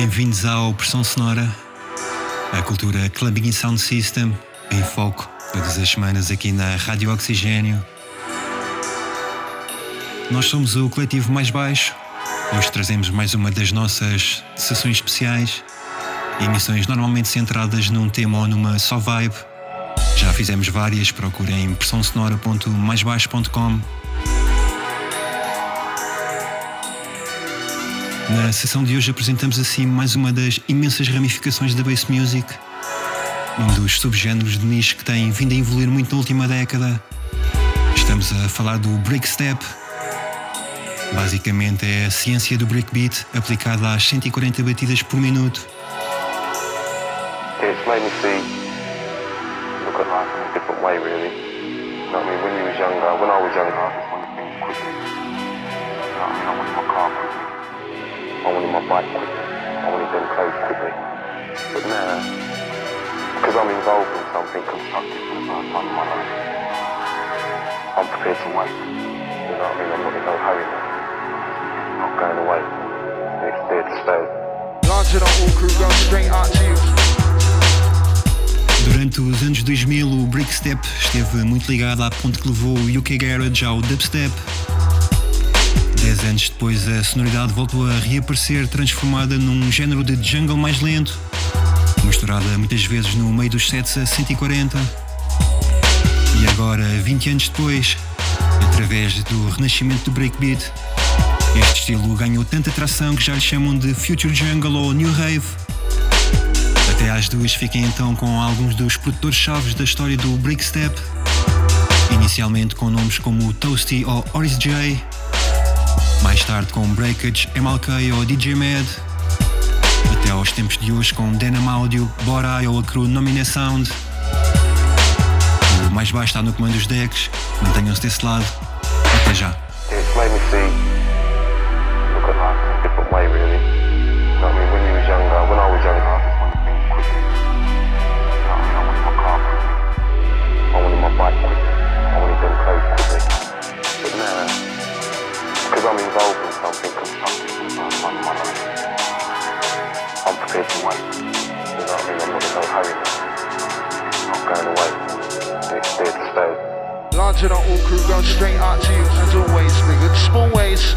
Bem-vindos ao Pressão Sonora, a cultura Clubbing Sound System em foco todas as semanas aqui na Rádio Oxigênio. Nós somos o coletivo mais baixo. Hoje trazemos mais uma das nossas sessões especiais, emissões normalmente centradas num tema ou numa só vibe. Já fizemos várias, procurem pressãosonora.maisbaixo.com. Na sessão de hoje apresentamos assim mais uma das imensas ramificações da bass music um dos subgéneros de nicho que tem vindo a evoluir muito na última década. Estamos a falar do breakstep. Basicamente é a ciência do breakbeat aplicada às 140 batidas por minuto. It's me see look a different way really. You know what I mean? When you was younger, when I was younger, I just wanted things quickly. You know what I mean? I wanted my car quickly. I wanted my bike quickly. I wanted them clothes quickly. But now because I'm involved in something constructive for the first time in my life. I'm prepared to wait. You know what I mean? I'm not in no hurry now. It's not going away. It's there to stay. Launching on all crew, going straight out to you. Durante os anos 2000, o breakstep esteve muito ligado à ponte que levou o UK Garage ao dubstep. Dez anos depois, a sonoridade voltou a reaparecer, transformada num género de jungle mais lento, misturada muitas vezes no meio dos sets a 140. E agora, 20 anos depois, através do renascimento do breakbeat, este estilo ganhou tanta atração que já lhe chamam de Future Jungle ou New Rave. Até às duas fiquem então com alguns dos produtores-chaves da história do breakstep, inicialmente com nomes como Toasty ou Oris J, mais tarde com Breakage, MLK ou DJ Mad, até aos tempos de hoje com Denham Audio, Borai ou a crew Nomine Sound. O mais baixo está no comando dos decks, mantenham-se desse lado. Até já. I wanted things quickly. Because I'm involved in something my life, I'm prepared to wait. You know what I mean? I'm not in no hurry not going away. It's there to stay. On all crew, going straight out to you as always, nigga. Small ways.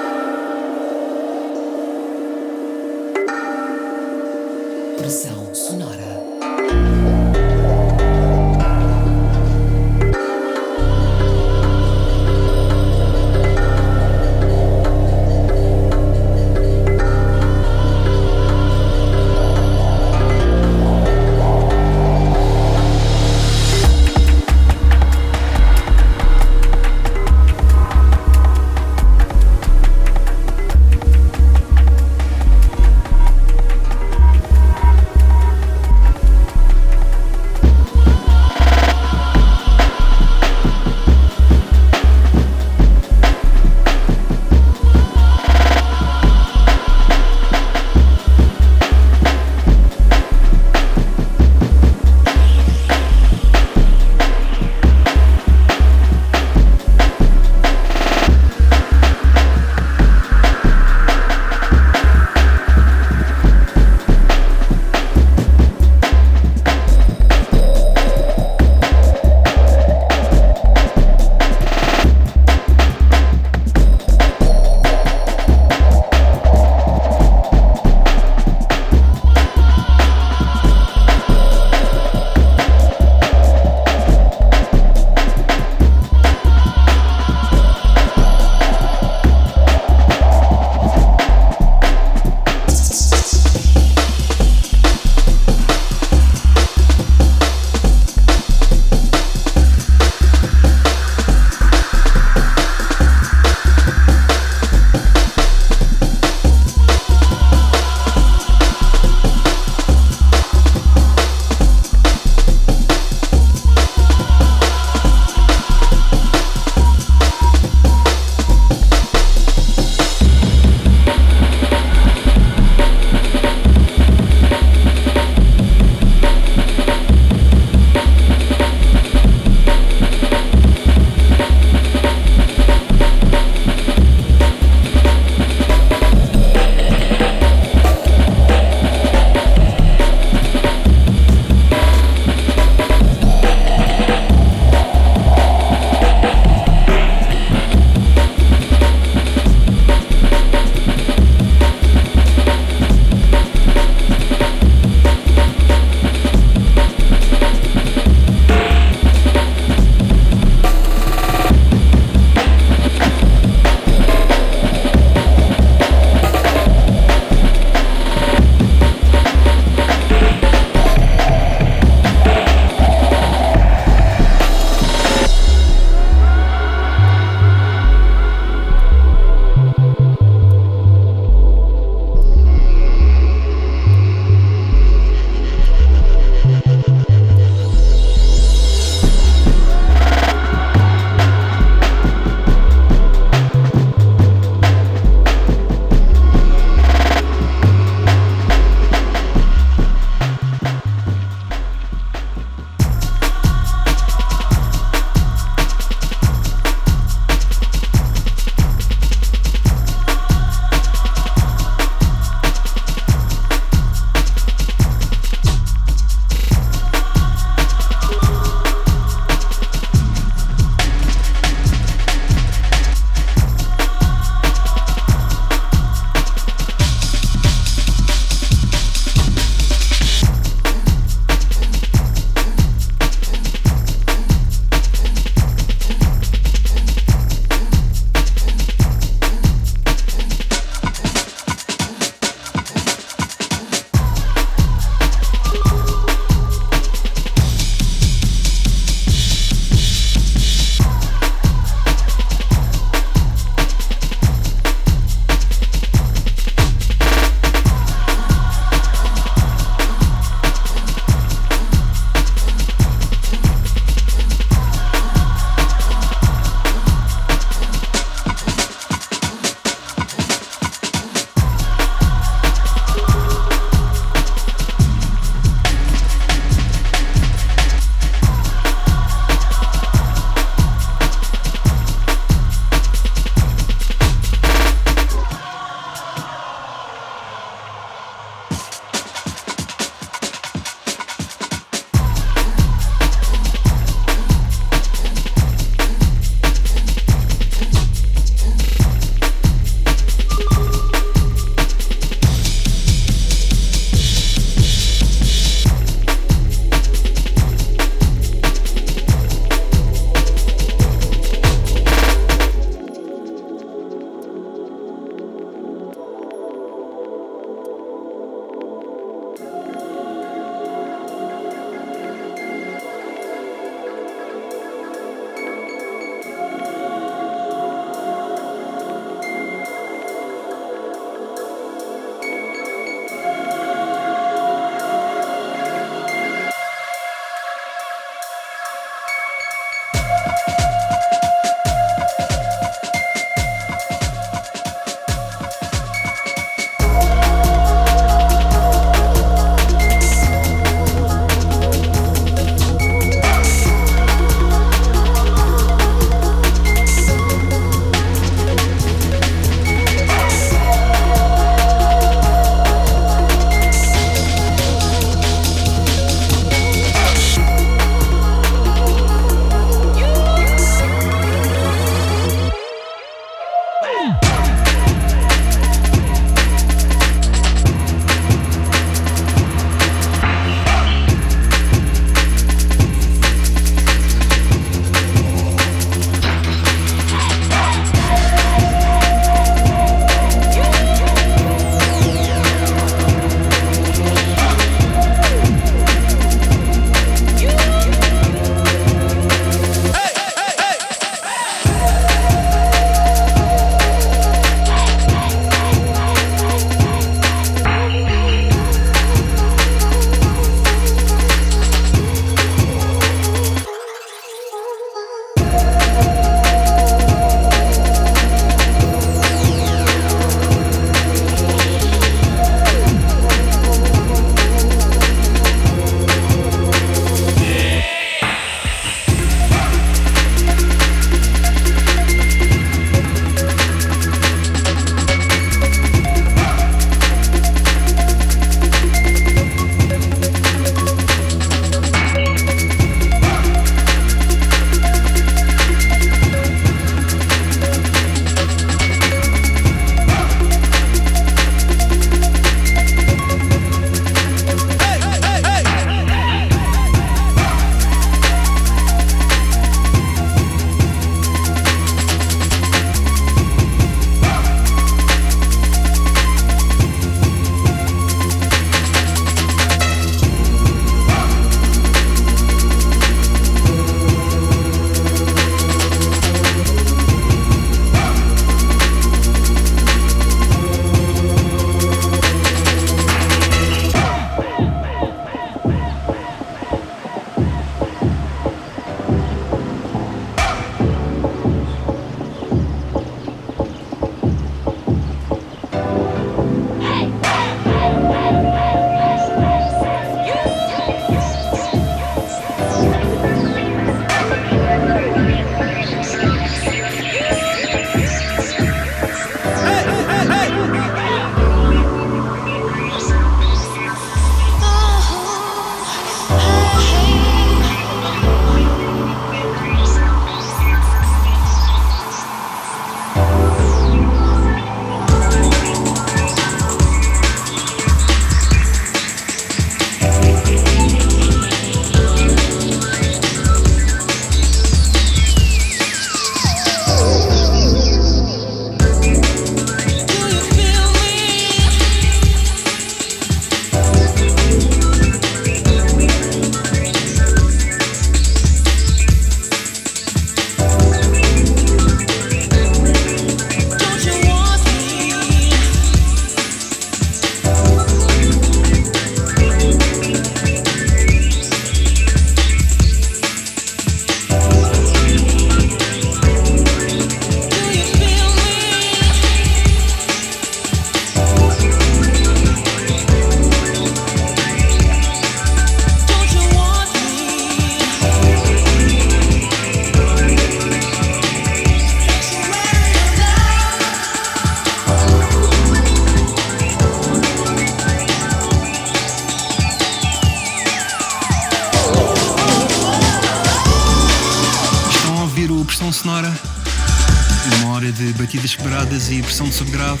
Quebradas e pressão de subgrave,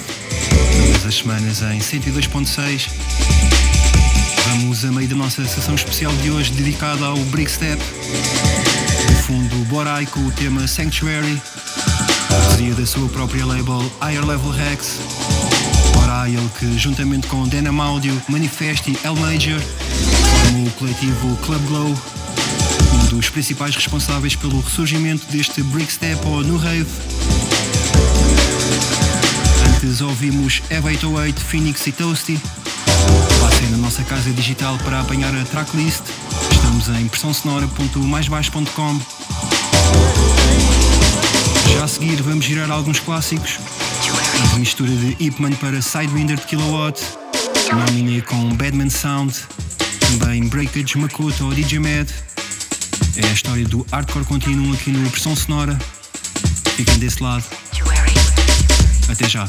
todas as semanas em 102.6. Vamos a meio da nossa sessão especial de hoje dedicada ao Brick Step. No fundo, Borai com o tema Sanctuary, parceria da sua própria label Higher Level Rex. Borai, ele que juntamente com Denham Audio, Manifest e L Major formam o coletivo Club Glow um dos principais responsáveis pelo ressurgimento deste Brickstep ou no Rave. Antes ouvimos Eva 808, Phoenix e Toasty. Passem na nossa casa digital para apanhar a tracklist. Estamos em pressãosonora.maisbaixo.com. Já a seguir vamos girar alguns clássicos. Uma mistura de Ipman para Sidewinder de Kilowatt. Nominé com Badman Sound. Também Breakage, Makoto ou DJ Mad. É a história do hardcore contínuo aqui no Pressão Sonora. Fiquem desse lado. Até já.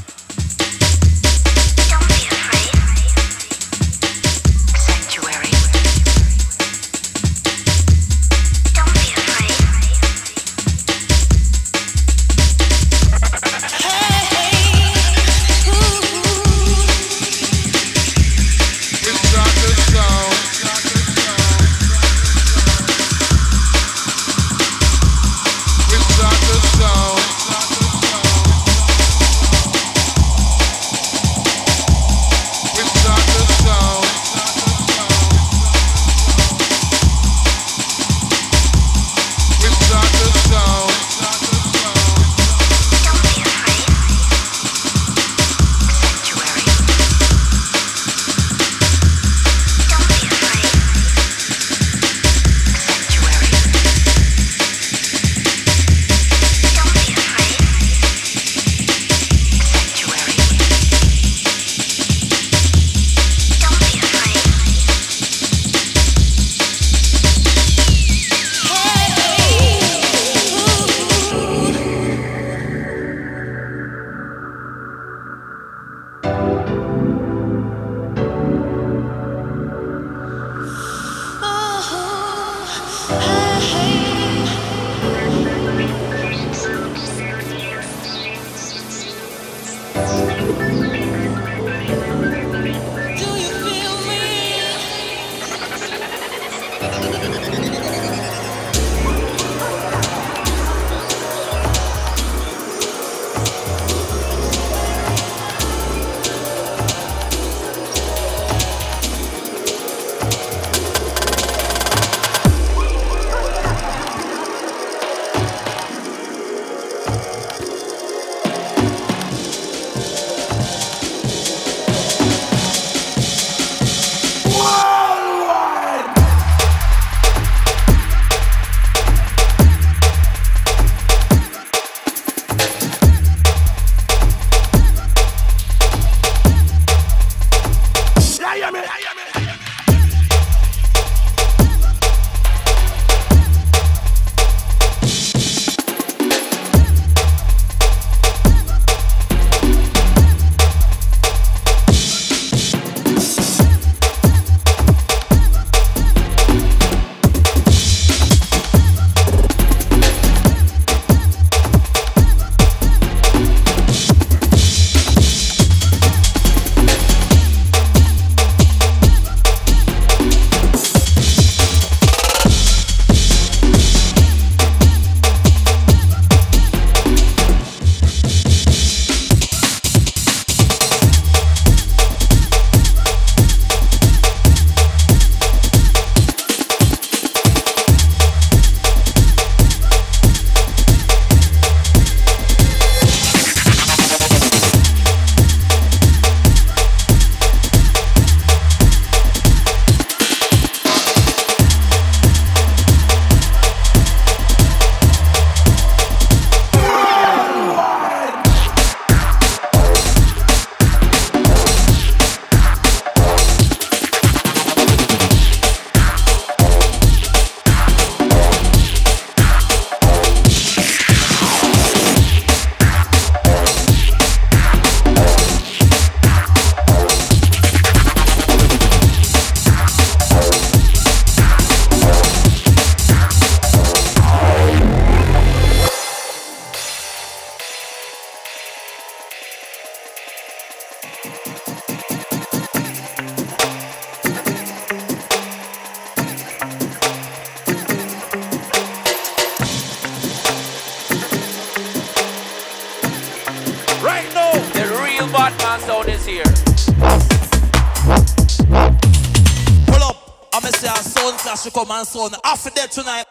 one class, you come and son. After that tonight.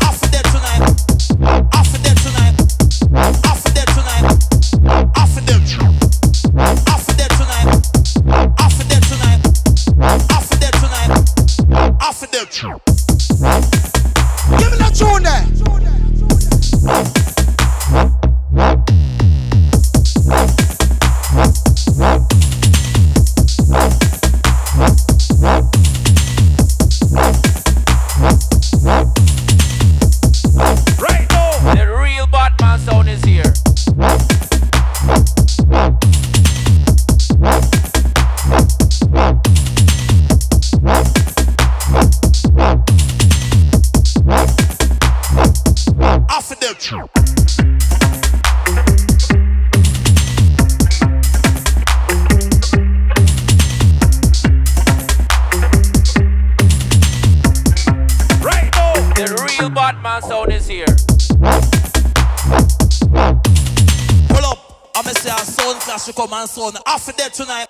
After that tonight. come and sound after that tonight.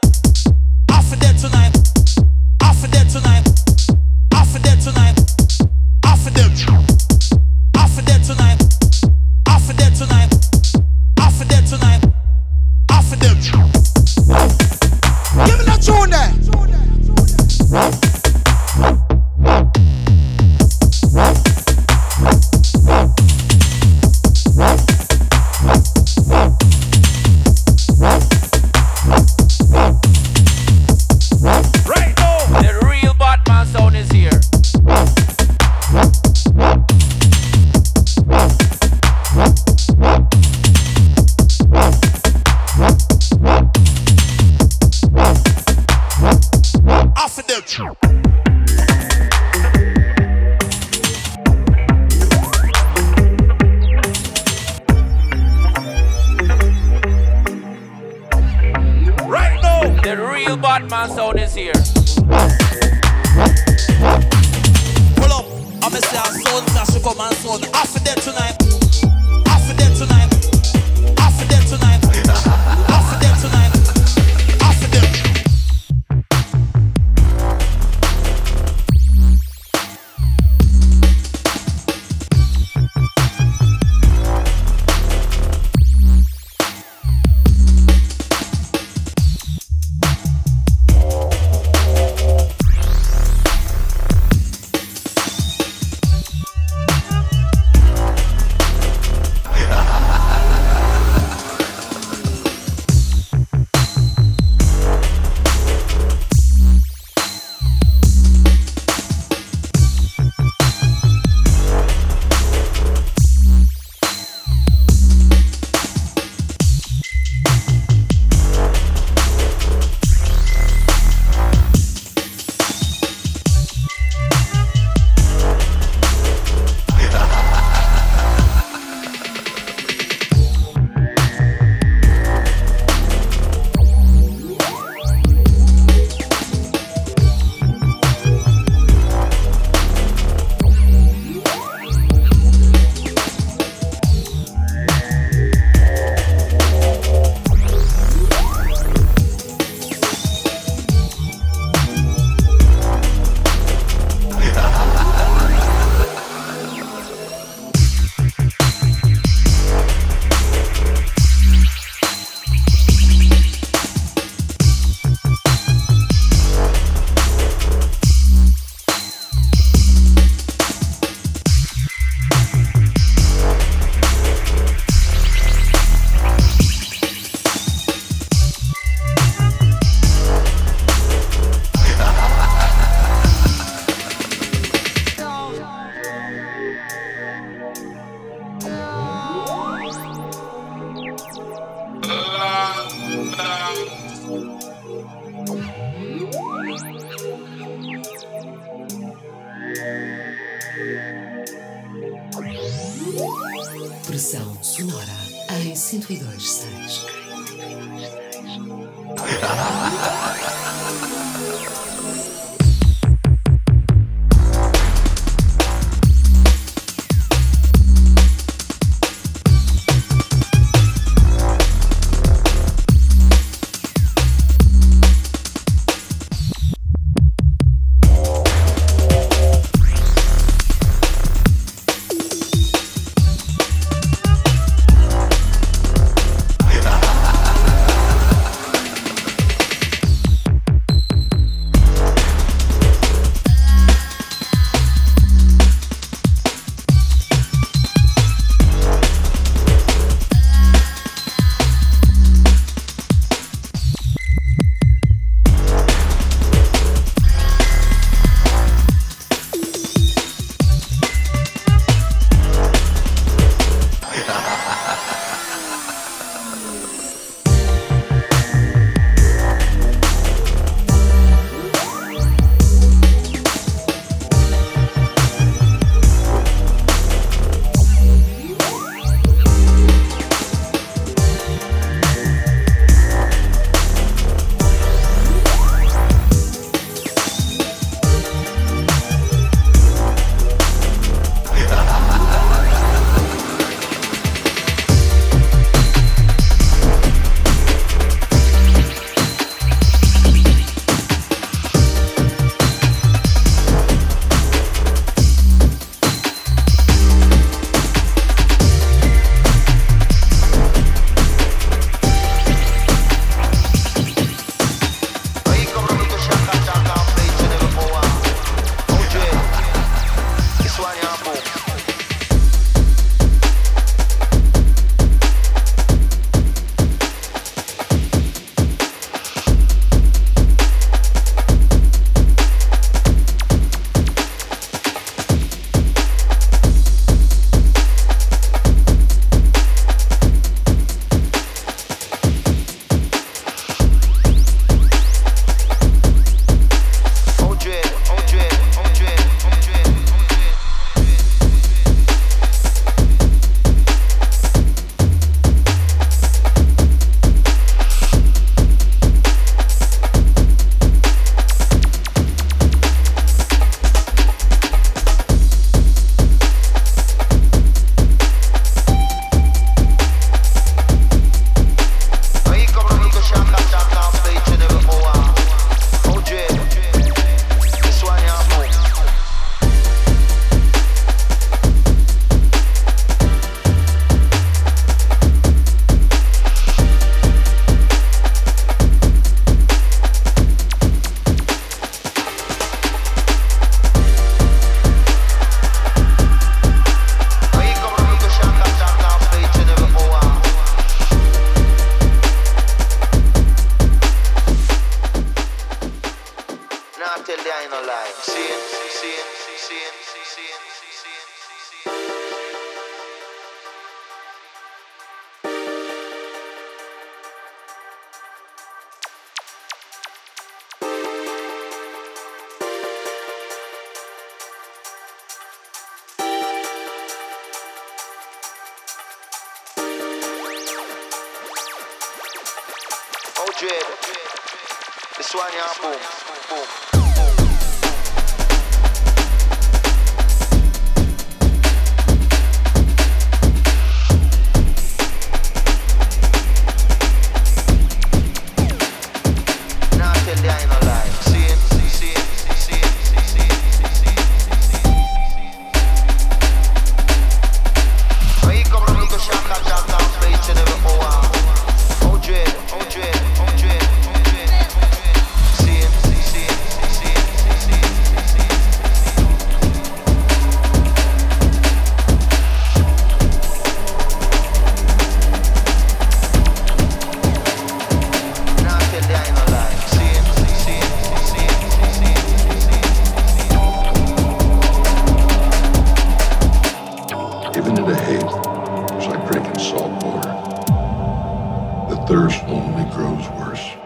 thirst only grows worse.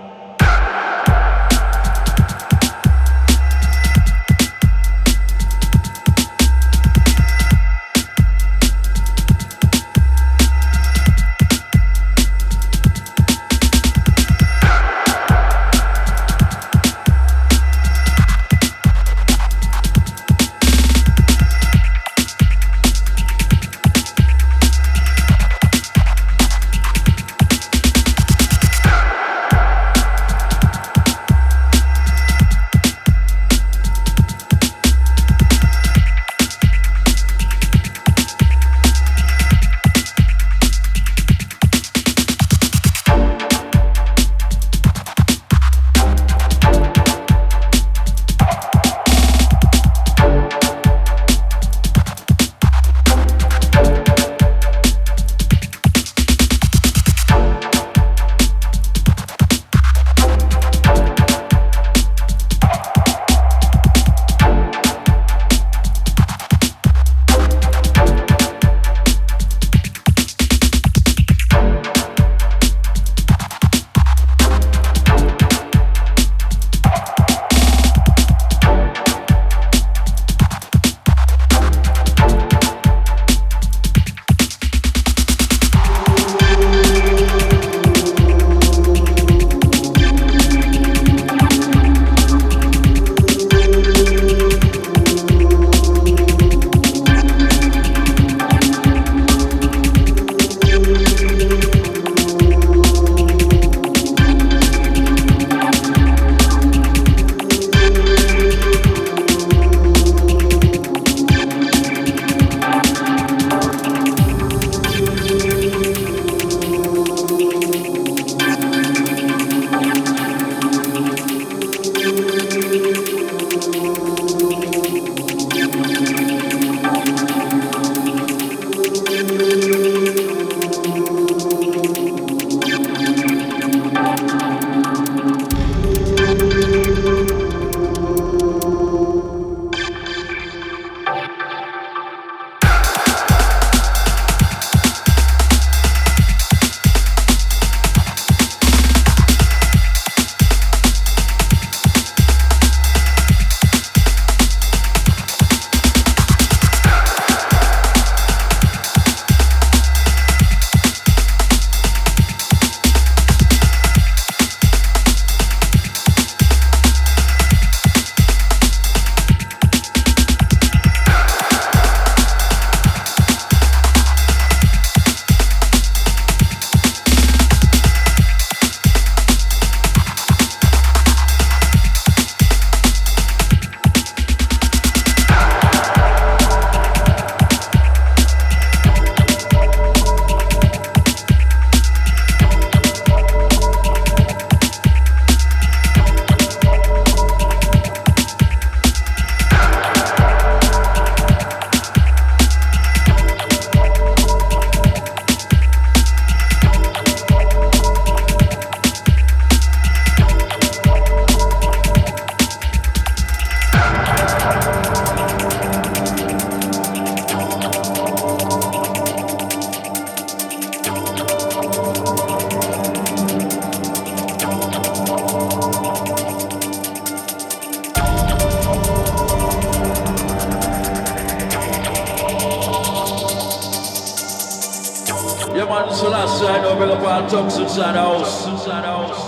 Talks inside the house.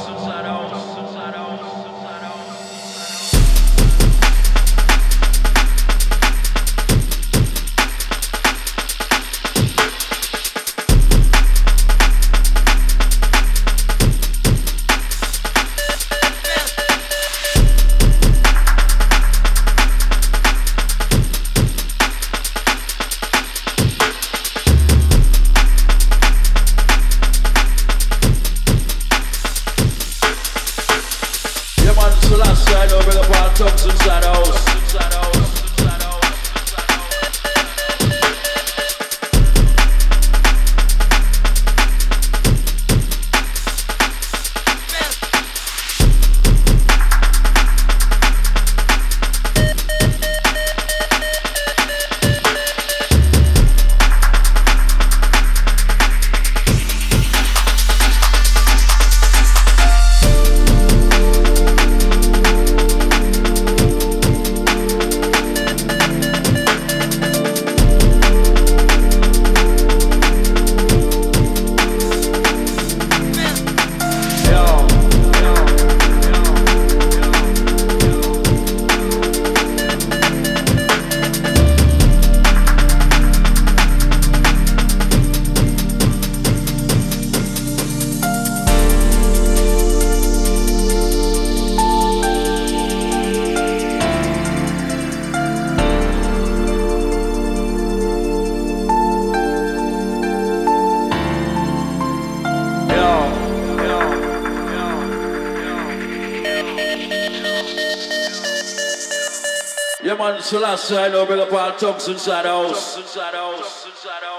Selassie, I know bring up all tongues inside the house. Inside the house.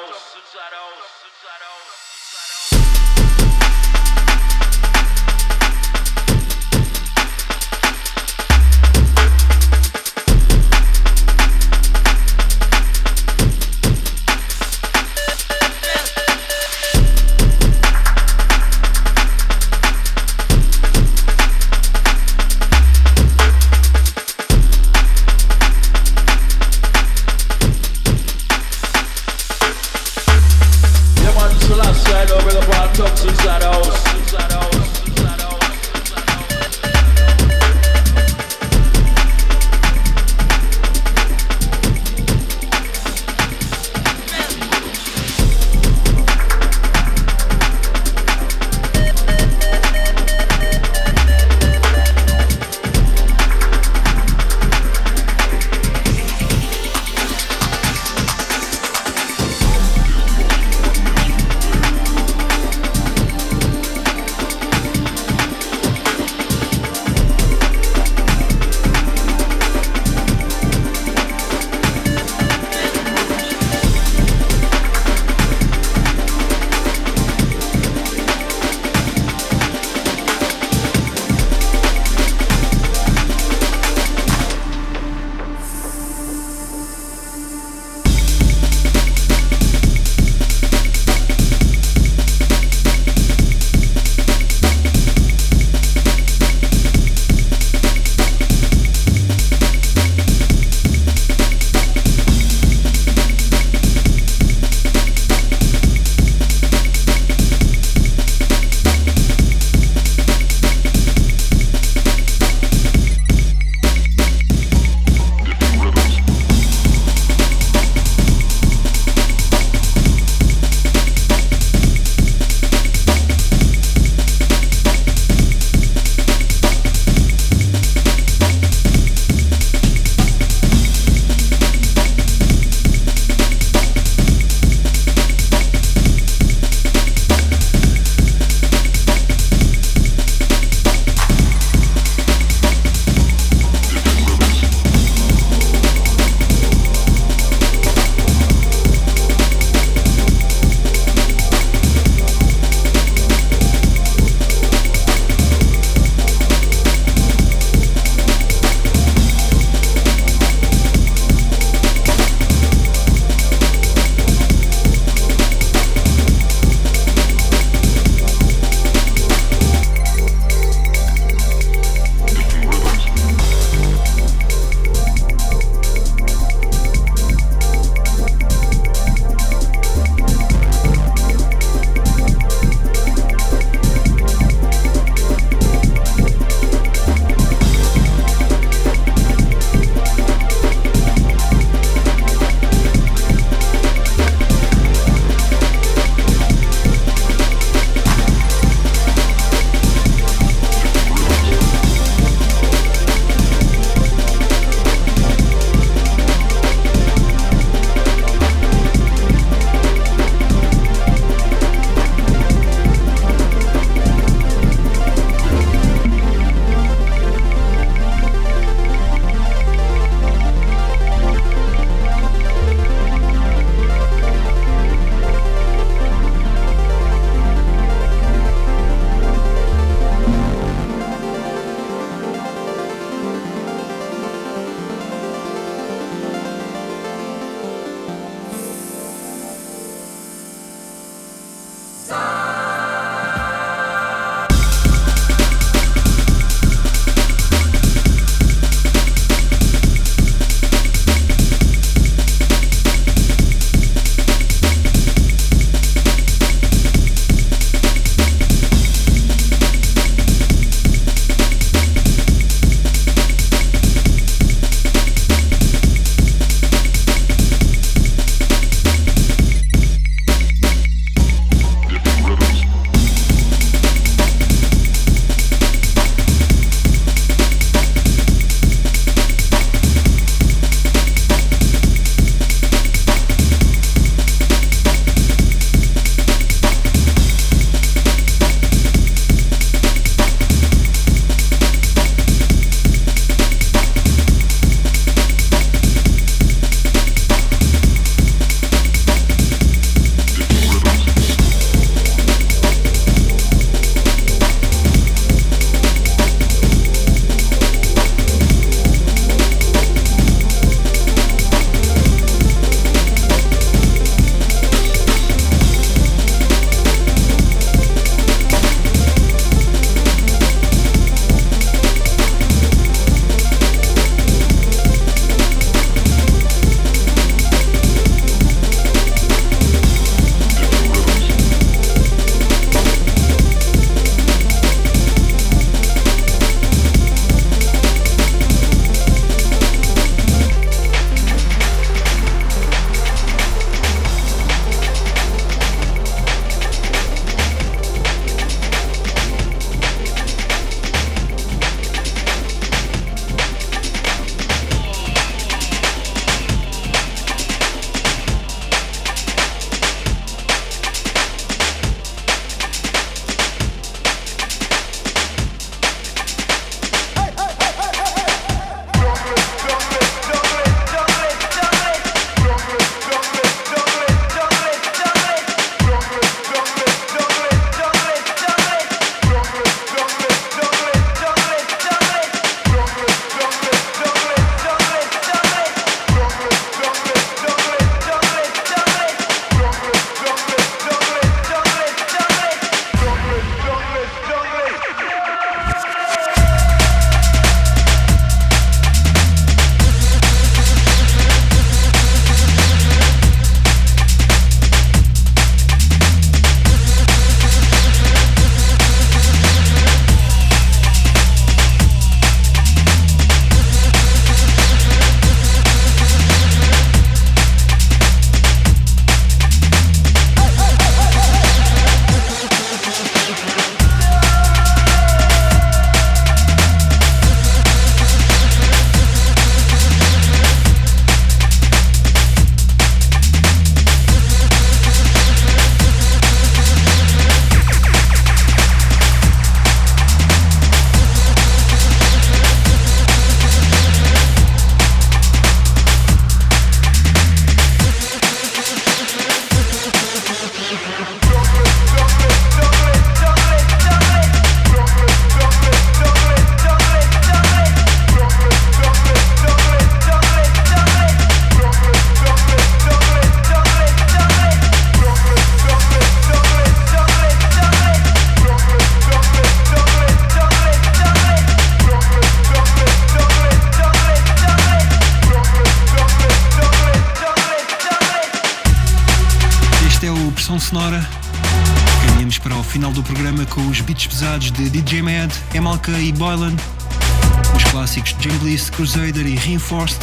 Crusader e Reinforced.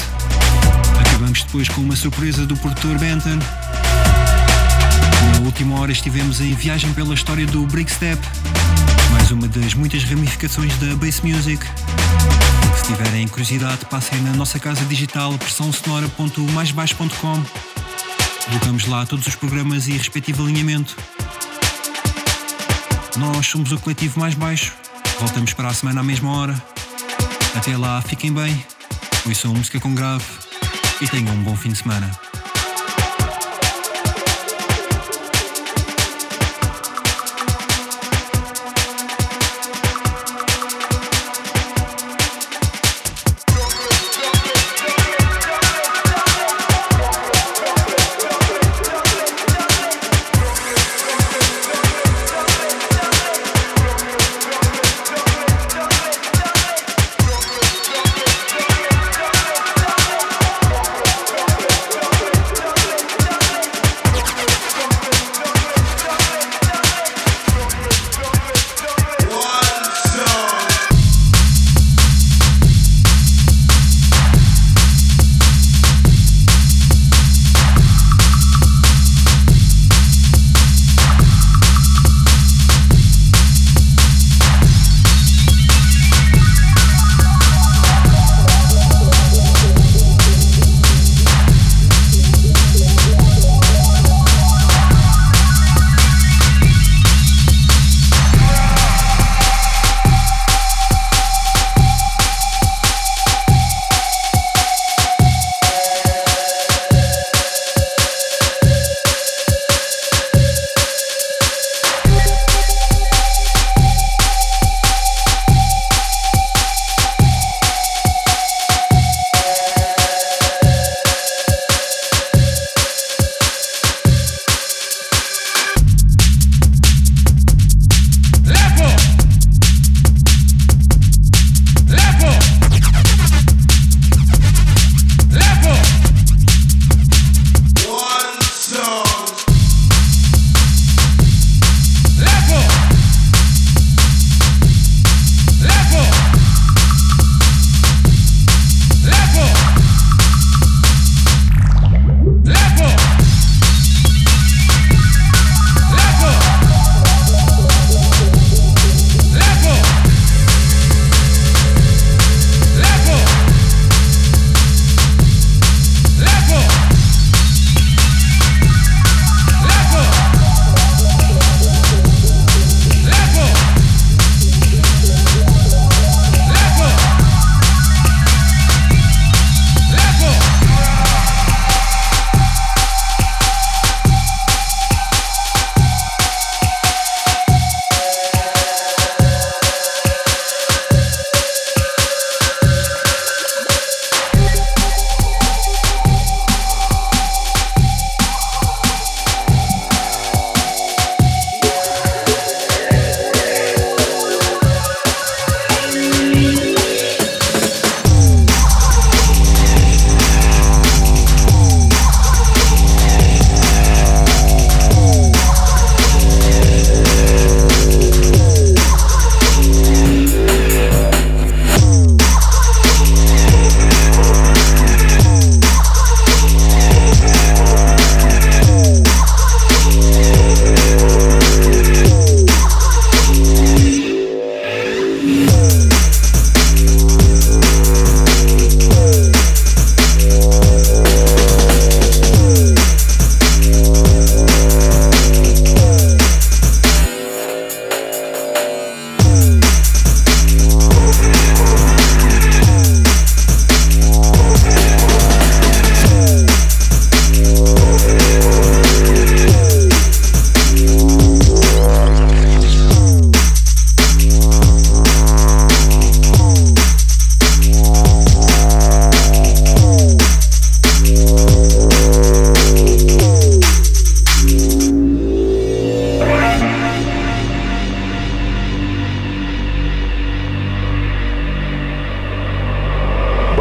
Acabamos depois com uma surpresa do produtor Benton. Na última hora estivemos em viagem pela história do Breakstep, mais uma das muitas ramificações da Bass Music. Se tiverem curiosidade, passem na nossa casa digital pressãosonora.maisbaixo.com. Colocamos lá todos os programas e respectivo alinhamento. Nós somos o coletivo mais baixo. Voltamos para a semana à mesma hora. Até lá, fiquem bem, ouçam música com grave e tenham um bom fim de semana.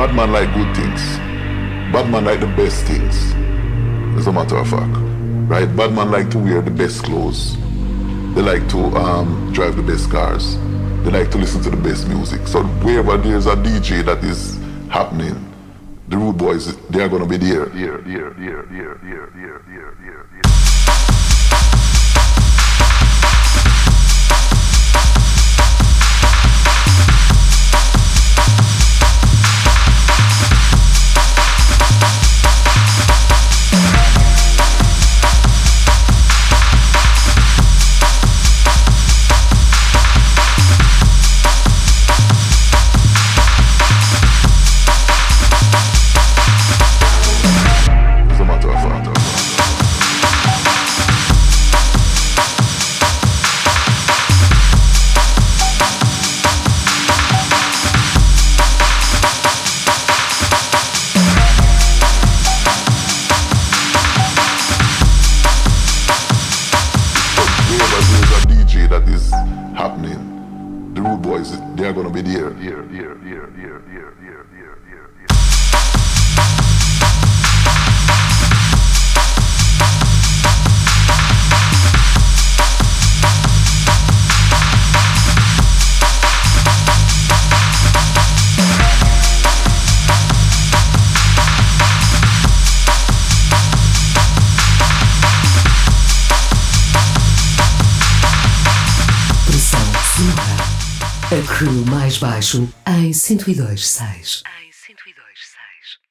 Bad man like good things. Bad man like the best things. As a matter of fact. right? Bad man like to wear the best clothes. They like to um, drive the best cars. They like to listen to the best music. So wherever there's a DJ that is happening, the rude boys, they are gonna be there. There, there, there, there, there, there, em 102.6.